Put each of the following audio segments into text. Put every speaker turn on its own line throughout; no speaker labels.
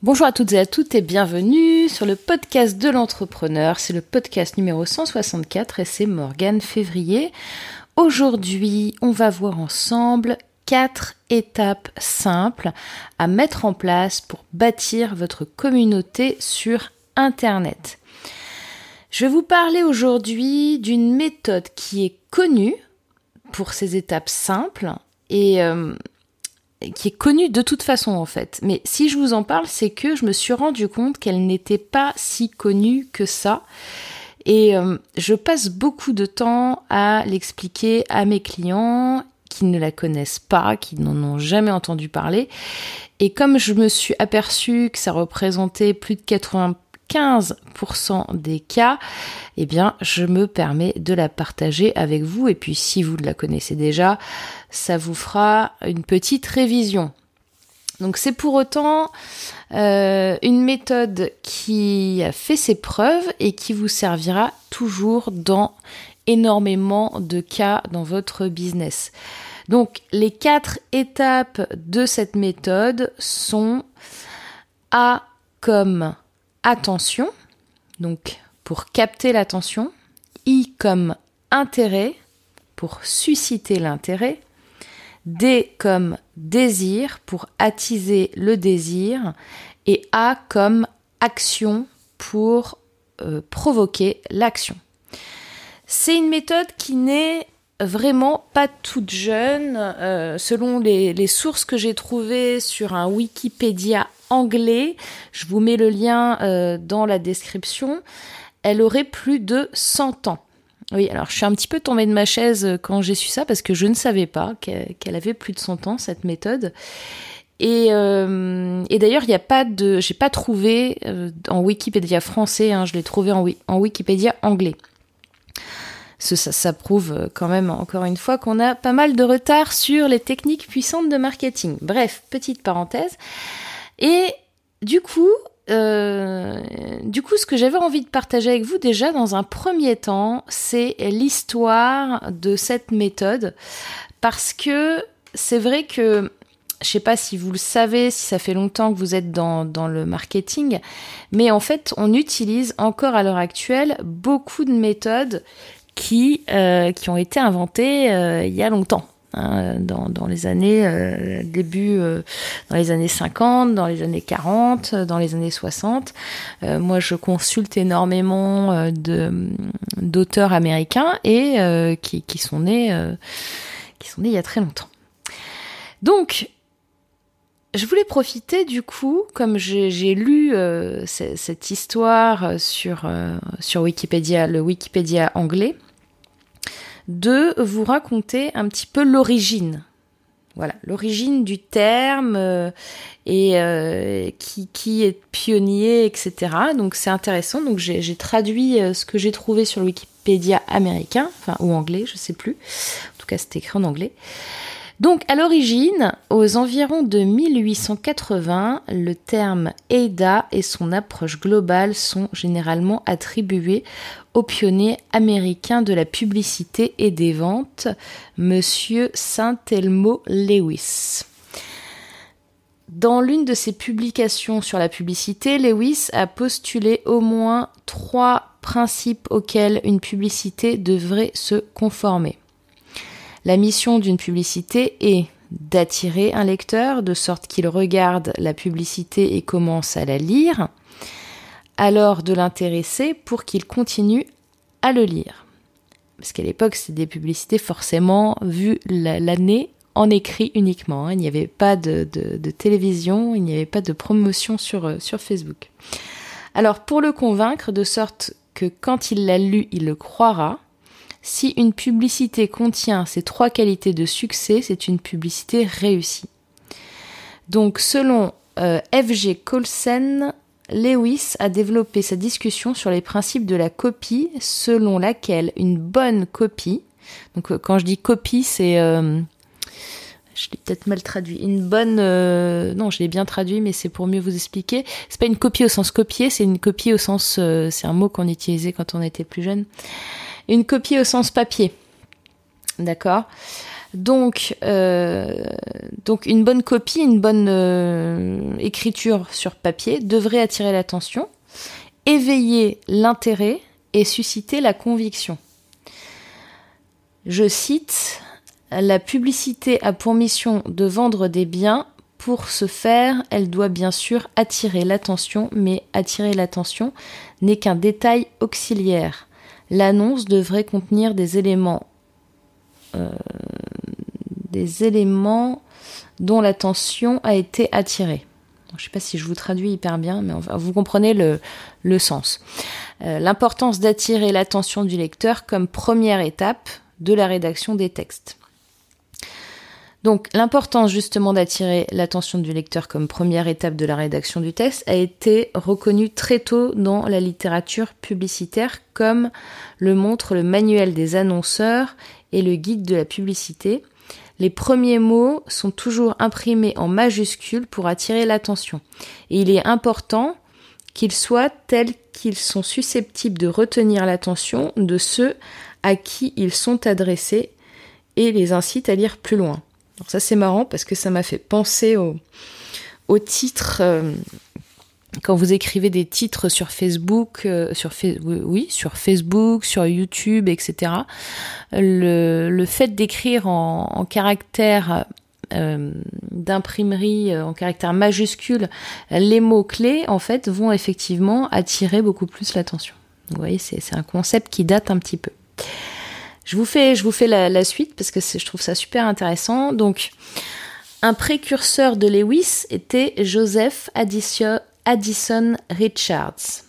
Bonjour à toutes et à toutes et bienvenue sur le podcast de l'entrepreneur. C'est le podcast numéro 164 et c'est Morgane Février. Aujourd'hui, on va voir ensemble quatre étapes simples à mettre en place pour bâtir votre communauté sur Internet. Je vais vous parler aujourd'hui d'une méthode qui est connue pour ces étapes simples et euh, qui est connue de toute façon en fait. Mais si je vous en parle, c'est que je me suis rendu compte qu'elle n'était pas si connue que ça. Et euh, je passe beaucoup de temps à l'expliquer à mes clients qui ne la connaissent pas, qui n'en ont jamais entendu parler. Et comme je me suis aperçu que ça représentait plus de 95% des cas, eh bien, je me permets de la partager avec vous. Et puis, si vous la connaissez déjà, ça vous fera une petite révision. Donc c'est pour autant euh, une méthode qui a fait ses preuves et qui vous servira toujours dans énormément de cas dans votre business. Donc les quatre étapes de cette méthode sont A comme attention, donc pour capter l'attention, I comme intérêt, pour susciter l'intérêt, D comme désir pour attiser le désir et A comme action pour euh, provoquer l'action. C'est une méthode qui n'est vraiment pas toute jeune. Euh, selon les, sources que j'ai trouvées sur un Wikipédia anglais, je vous mets le lien euh, dans la description, elle aurait plus de 100 ans. Oui, alors je suis un petit peu tombée de ma chaise euh, quand j'ai su ça parce que je ne savais pas qu'elle avait plus de 100 ans cette méthode. Et, euh, d'ailleurs, il n'y a pas de, j'ai pas trouvé en Wikipédia français, hein, je l'ai trouvé en, Wikipédia anglais. Ça, prouve quand même encore une fois qu'on a pas mal de retard sur les techniques puissantes de marketing. Bref, petite parenthèse. Et du coup, euh, du coup, ce que j'avais envie de partager avec vous déjà dans un premier temps, c'est l'histoire de cette méthode. Parce que c'est vrai que, je sais pas si vous le savez, si ça fait longtemps que vous êtes dans, dans le marketing, mais en fait, on utilise encore à l'heure actuelle beaucoup de méthodes qui, euh, qui ont été inventées euh, il y a longtemps. Hein, dans, dans, les années euh, début euh, dans les années 50, dans les années 40, dans les années 60. Euh, moi, je consulte énormément de d'auteurs américains et qui, qui, sont nés qui sont nés il y a très longtemps. Donc je voulais profiter du coup, comme j'ai lu cette histoire sur, sur Wikipédia, le Wikipédia anglais, de vous raconter un petit peu l'origine. Voilà, l'origine du terme euh, et euh, qui, qui, est pionnier, etc. Donc c'est intéressant. Donc j'ai traduit euh, ce que j'ai trouvé sur le Wikipédia américain, enfin ou anglais, je sais plus. En tout cas, c'était écrit en anglais. Donc à l'origine, aux environs de 1880, le terme EIDA et son approche globale sont généralement attribués au pionnier américain de la publicité et des ventes, monsieur Saint Elmo Lewis. Dans l'une de ses publications sur la publicité, Lewis a postulé au moins trois principes auxquels une publicité devrait se conformer. La mission d'une publicité est d'attirer un lecteur de sorte qu'il regarde la publicité et commence à la lire, alors de l'intéresser pour qu'il continue à le lire. Parce qu'à l'époque, c'était des publicités forcément vues l'année en écrit uniquement. Hein. Il n'y avait pas de, télévision, il n'y avait pas de promotion euh, sur Facebook. Alors pour le convaincre, de sorte que quand il l'a lu, il le croira, si une publicité contient ces trois qualités de succès, c'est une publicité réussie. Donc selon euh, F.G. Colson, Lewis a développé sa discussion sur les principes de la copie, selon laquelle une bonne copie, donc euh, quand je dis copie, c'est euh, je l'ai peut-être mal traduit. Une bonne, non, je l'ai bien traduit, mais c'est pour mieux vous expliquer. C'est pas une copie au sens copier, c'est une copie au sens, c'est un mot qu'on utilisait quand on était plus jeune. Une copie au sens papier. D'accord? Donc, euh, donc une bonne copie, une bonne euh, écriture sur papier devrait attirer l'attention, éveiller l'intérêt et susciter la conviction. Je cite, La publicité a pour mission de vendre des biens. Pour ce faire, elle doit bien sûr attirer l'attention, mais attirer l'attention n'est qu'un détail auxiliaire. L'annonce devrait contenir des éléments euh, des éléments dont l'attention a été attirée. Je ne sais pas si je vous traduis hyper bien, mais vous comprenez le, sens. Euh, l'importance d'attirer l'attention du lecteur comme première étape de la rédaction des textes. Donc l'importance justement d'attirer l'attention du lecteur comme première étape de la rédaction du texte a été reconnue très tôt dans la littérature publicitaire comme le montre le manuel des annonceurs et le guide de la publicité. Les premiers mots sont toujours imprimés en majuscules pour attirer l'attention. Et il est important qu'ils soient tels qu'ils sont susceptibles de retenir l'attention de ceux à qui ils sont adressés et les incitent à lire plus loin. Donc ça c'est marrant parce que ça m'a fait penser au, au titre euh, quand vous écrivez des titres sur Facebook, euh, sur sur Facebook, sur YouTube, etc. Le, fait d'écrire en, caractère euh, d'imprimerie en caractère majuscule les mots clés en fait vont effectivement attirer beaucoup plus l'attention. Vous voyez, c'est un concept qui date un petit peu. Je vous fais, je vous fais la, suite parce que je trouve ça super intéressant. Donc, un précurseur de Lewis était Joseph Addison, Richards,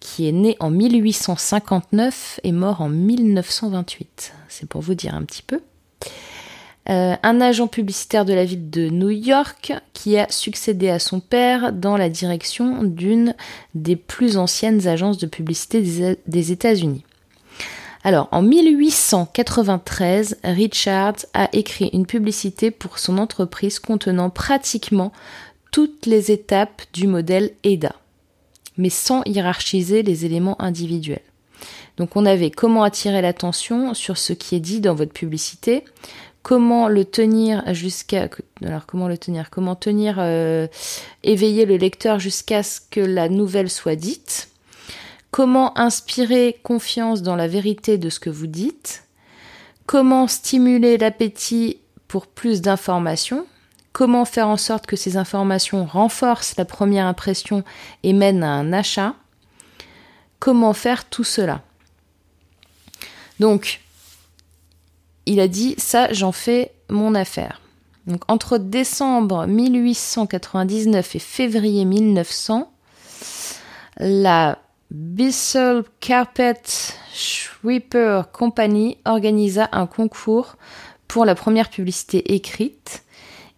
qui est né en 1859 et mort en 1928. C'est pour vous dire un petit peu. Euh, un agent publicitaire de la ville de New York qui a succédé à son père dans la direction d'une des plus anciennes agences de publicité des États-Unis. Alors, en 1893, Richard a écrit une publicité pour son entreprise contenant pratiquement toutes les étapes du modèle EDA, mais sans hiérarchiser les éléments individuels. Donc on avait comment attirer l'attention sur ce qui est dit dans votre publicité, comment le tenir jusqu'à alors comment le tenir, comment tenir euh, éveiller le lecteur jusqu'à ce que la nouvelle soit dite, Comment inspirer confiance dans la vérité de ce que vous dites? Comment stimuler l'appétit pour plus d'informations? Comment faire en sorte que ces informations renforcent la première impression et mènent à un achat? Comment faire tout cela? Donc, il a dit ça, j'en fais mon affaire. Donc, entre décembre 1899 et février 1900, la Bissell Carpet Sweeper Company organisa un concours pour la première publicité écrite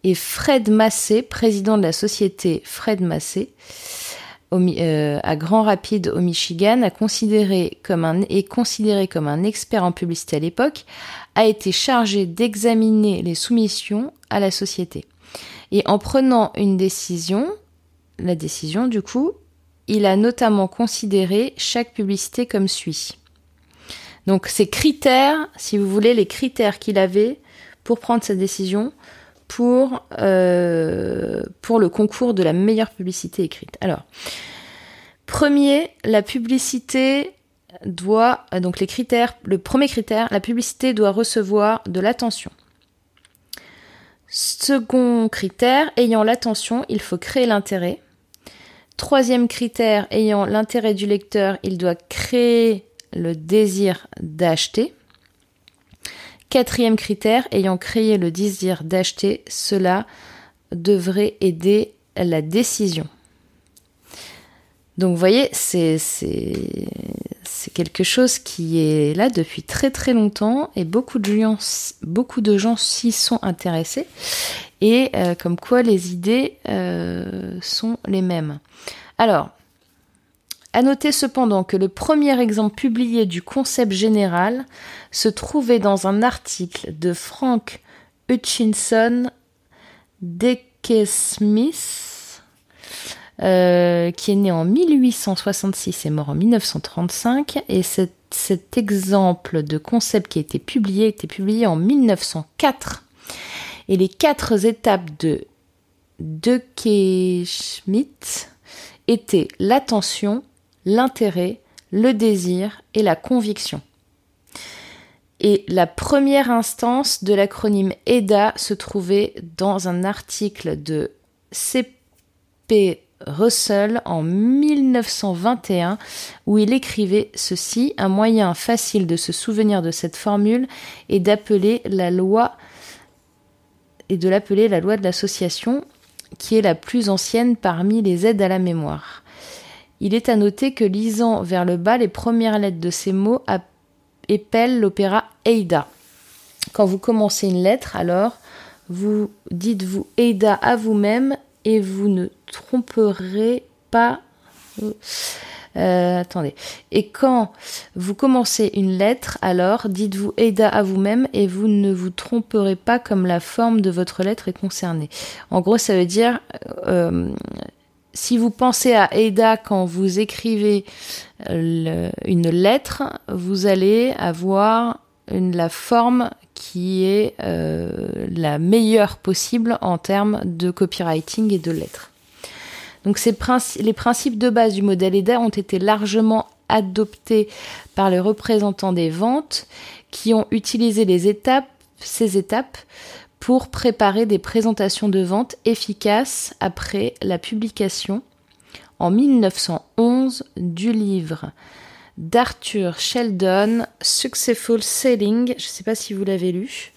et Fred Massé, président de la société Fred Massé, euh, à Grand Rapids au Michigan, a considéré est considéré comme un expert en publicité à l'époque, a été chargé d'examiner les soumissions à la société. Et en prenant une décision, la décision du coup, il a notamment considéré chaque publicité comme suit. Donc ces critères, si vous voulez, les critères qu'il avait pour prendre sa décision pour, euh, pour le concours de la meilleure publicité écrite. Alors, premier, la publicité doit, donc les critères, le premier critère, la publicité doit recevoir de l'attention. Second critère, ayant l'attention, il faut créer l'intérêt. Troisième critère, ayant l'intérêt du lecteur, il doit créer le désir d'acheter. Quatrième critère, ayant créé le désir d'acheter, cela devrait aider la décision. Donc vous voyez, c'est quelque chose qui est là depuis très très longtemps et beaucoup de gens, s'y sont intéressés et euh, comme quoi les idées euh, sont les mêmes. Alors, à noter cependant que le premier exemple publié du concept général se trouvait dans un article de Frank Hutchinson Smith, euh, qui est né en 1866 et mort en 1935. Et cet exemple de concept qui a été publié, a été publié en 1904. Et les quatre étapes de De Schmidt étaient l'attention, l'intérêt, le désir et la conviction. Et la première instance de l'acronyme EDA se trouvait dans un article de C.P. Russell en 1921 où il écrivait ceci Un moyen facile de se souvenir de cette formule est d'appeler la loi et de l'appeler la loi de l'association qui est la plus ancienne parmi les aides à la mémoire. Il est à noter que lisant vers le bas les premières lettres de ces mots épelle l'opéra Eida. Quand vous commencez une lettre, alors vous dites-vous Eida à vous-même et vous ne tromperez pas. Euh, attendez. Et quand vous commencez une lettre, alors dites-vous Eida à vous-même et vous ne vous tromperez pas comme la forme de votre lettre est concernée. En gros, ça veut dire euh, si vous pensez à Ada quand vous écrivez euh, une lettre, vous allez avoir la forme qui est euh, la meilleure possible en termes de copywriting et de lettres. Donc les principes de base du modèle EDA ont été largement adoptés par les représentants des ventes qui ont utilisé ces étapes pour préparer des présentations de vente efficaces après la publication en 1911 du livre d'Arthur Sheldon, Successful Selling. Je ne sais pas si vous l'avez lu.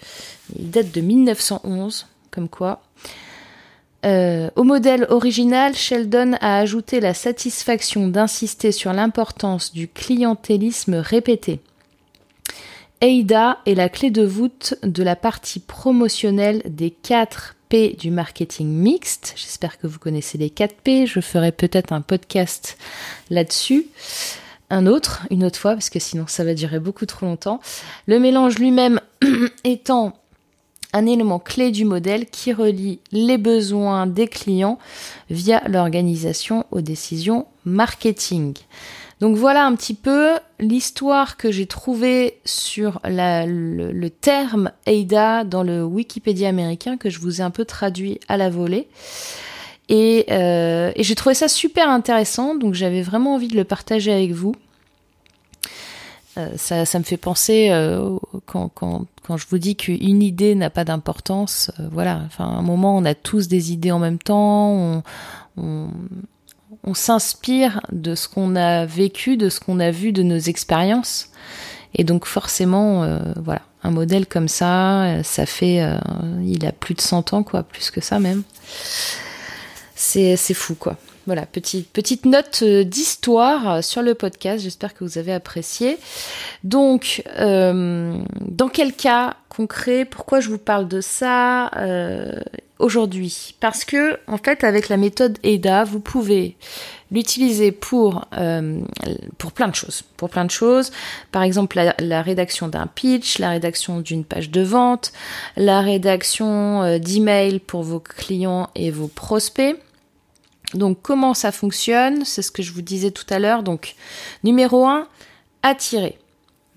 Il date de 1911, comme quoi. Euh, au modèle original, Sheldon a ajouté la satisfaction d'insister sur l'importance du clientélisme répété. AIDA est la clé de voûte de la partie promotionnelle des 4 P du marketing mixte. J'espère que vous connaissez les 4 P. Je ferai peut-être un podcast là-dessus. Un autre, une autre fois, parce que sinon ça va durer beaucoup trop longtemps. Le mélange lui-même étant un élément clé du modèle qui relie les besoins des clients via l'organisation aux décisions marketing. Donc voilà un petit peu l'histoire que j'ai trouvée sur le, terme AIDA dans le Wikipédia américain que je vous ai un peu traduit à la volée. Et, euh, j'ai trouvé ça super intéressant, donc j'avais vraiment envie de le partager avec vous. Euh, ça, me fait penser euh, quand, je vous dis qu'une idée n'a pas d'importance. voilà, enfin, à un moment, on a tous des idées en même temps. on, on s'inspire de ce qu'on a vécu, de ce qu'on a vu, de nos expériences. Et donc forcément, euh, voilà, un modèle comme ça, euh, ça fait, euh, il a plus de 100 ans, quoi, plus que ça même. C'est, fou, quoi. Voilà, petite, petite note d'histoire sur le podcast, j'espère que vous avez apprécié. Donc, dans quel cas concret, pourquoi je vous parle de ça aujourd'hui? Parce que en fait avec la méthode EDA vous pouvez l'utiliser pour euh, pour plein de choses. Pour plein de choses. Par exemple la, rédaction d'un pitch la rédaction d'une page de vente la rédaction euh, d'emails pour vos clients et vos prospects donc comment ça fonctionne c'est ce que je vous disais tout à l'heure. Donc numéro 1 attirer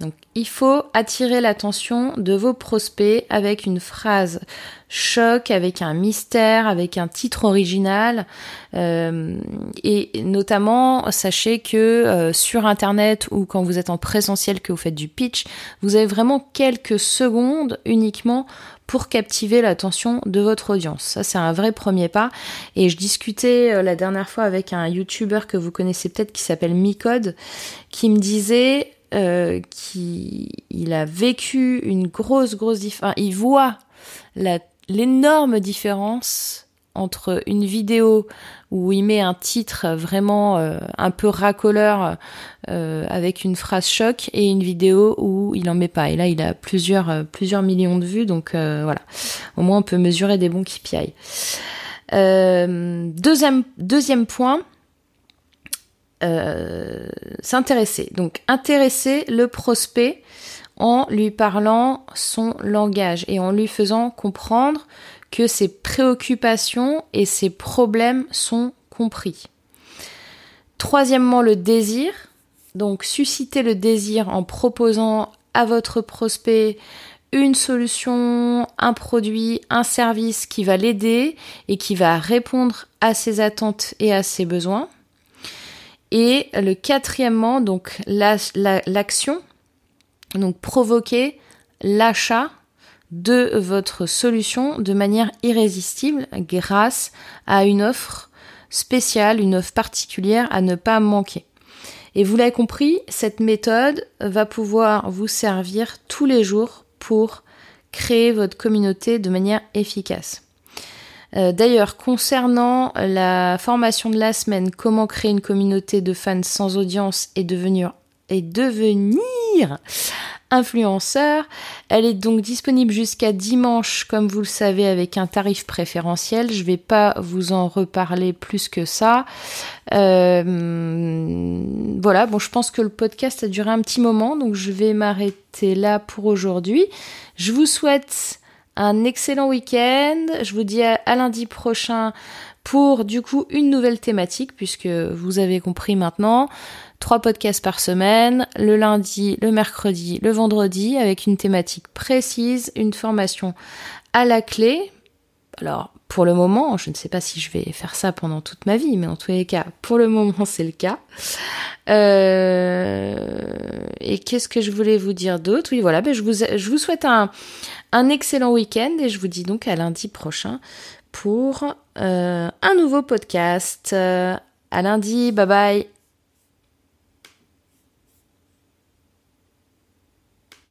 donc il faut attirer l'attention de vos prospects avec une phrase choc, avec un mystère, avec un titre original. Euh, et notamment, sachez que euh, sur Internet ou quand vous êtes en présentiel, que vous faites du pitch, vous avez vraiment quelques secondes uniquement pour captiver l'attention de votre audience. Ça, c'est un vrai premier pas. Et je discutais euh, la dernière fois avec un YouTuber que vous connaissez peut-être qui s'appelle Micode, qui me disait euh, qu'il a vécu une grosse, grosse différence. il voit l'énorme différence entre une vidéo où il met un titre vraiment euh, un peu racoleur euh, avec une phrase choc et une vidéo où il en met pas. Et là, il a plusieurs, plusieurs millions de vues, donc voilà. Au moins, on peut mesurer des bons KPI. deuxième, deuxième point, euh, s'intéresser. Donc intéresser le prospect en lui parlant son langage et en lui faisant comprendre que ses préoccupations et ses problèmes sont compris. Troisièmement, le désir. donc susciter le désir en proposant à votre prospect une solution, un produit, un service qui va l'aider et qui va répondre à ses attentes et à ses besoins. Et le quatrièmement, donc l'action, donc provoquer l'achat de votre solution de manière irrésistible grâce à une offre spéciale, une offre particulière à ne pas manquer. Et vous l'avez compris, cette méthode va pouvoir vous servir tous les jours pour créer votre communauté de manière efficace. Euh, d'ailleurs, concernant la formation de la semaine, comment créer une communauté de fans sans audience et devenir, influenceur. Elle est donc disponible jusqu'à dimanche, comme vous le savez, avec un tarif préférentiel. Je ne vais pas vous en reparler plus que ça. Euh, voilà, bon, je pense que le podcast a duré un petit moment, donc je vais m'arrêter là pour aujourd'hui. Je vous souhaite un excellent week-end. Je vous dis à lundi prochain pour du coup une nouvelle thématique, puisque vous avez compris maintenant trois podcasts par semaine, le lundi, le mercredi, le vendredi, avec une thématique précise, une formation à la clé. Alors, pour le moment, je ne sais pas si je vais faire ça pendant toute ma vie, mais en tous les cas, pour le moment, c'est le cas. Euh, et qu'est-ce que je voulais vous dire d'autre? Oui, voilà, ben je, vous, je vous souhaite un, un excellent week-end et je vous dis donc à lundi prochain pour euh, un nouveau podcast. À lundi, bye bye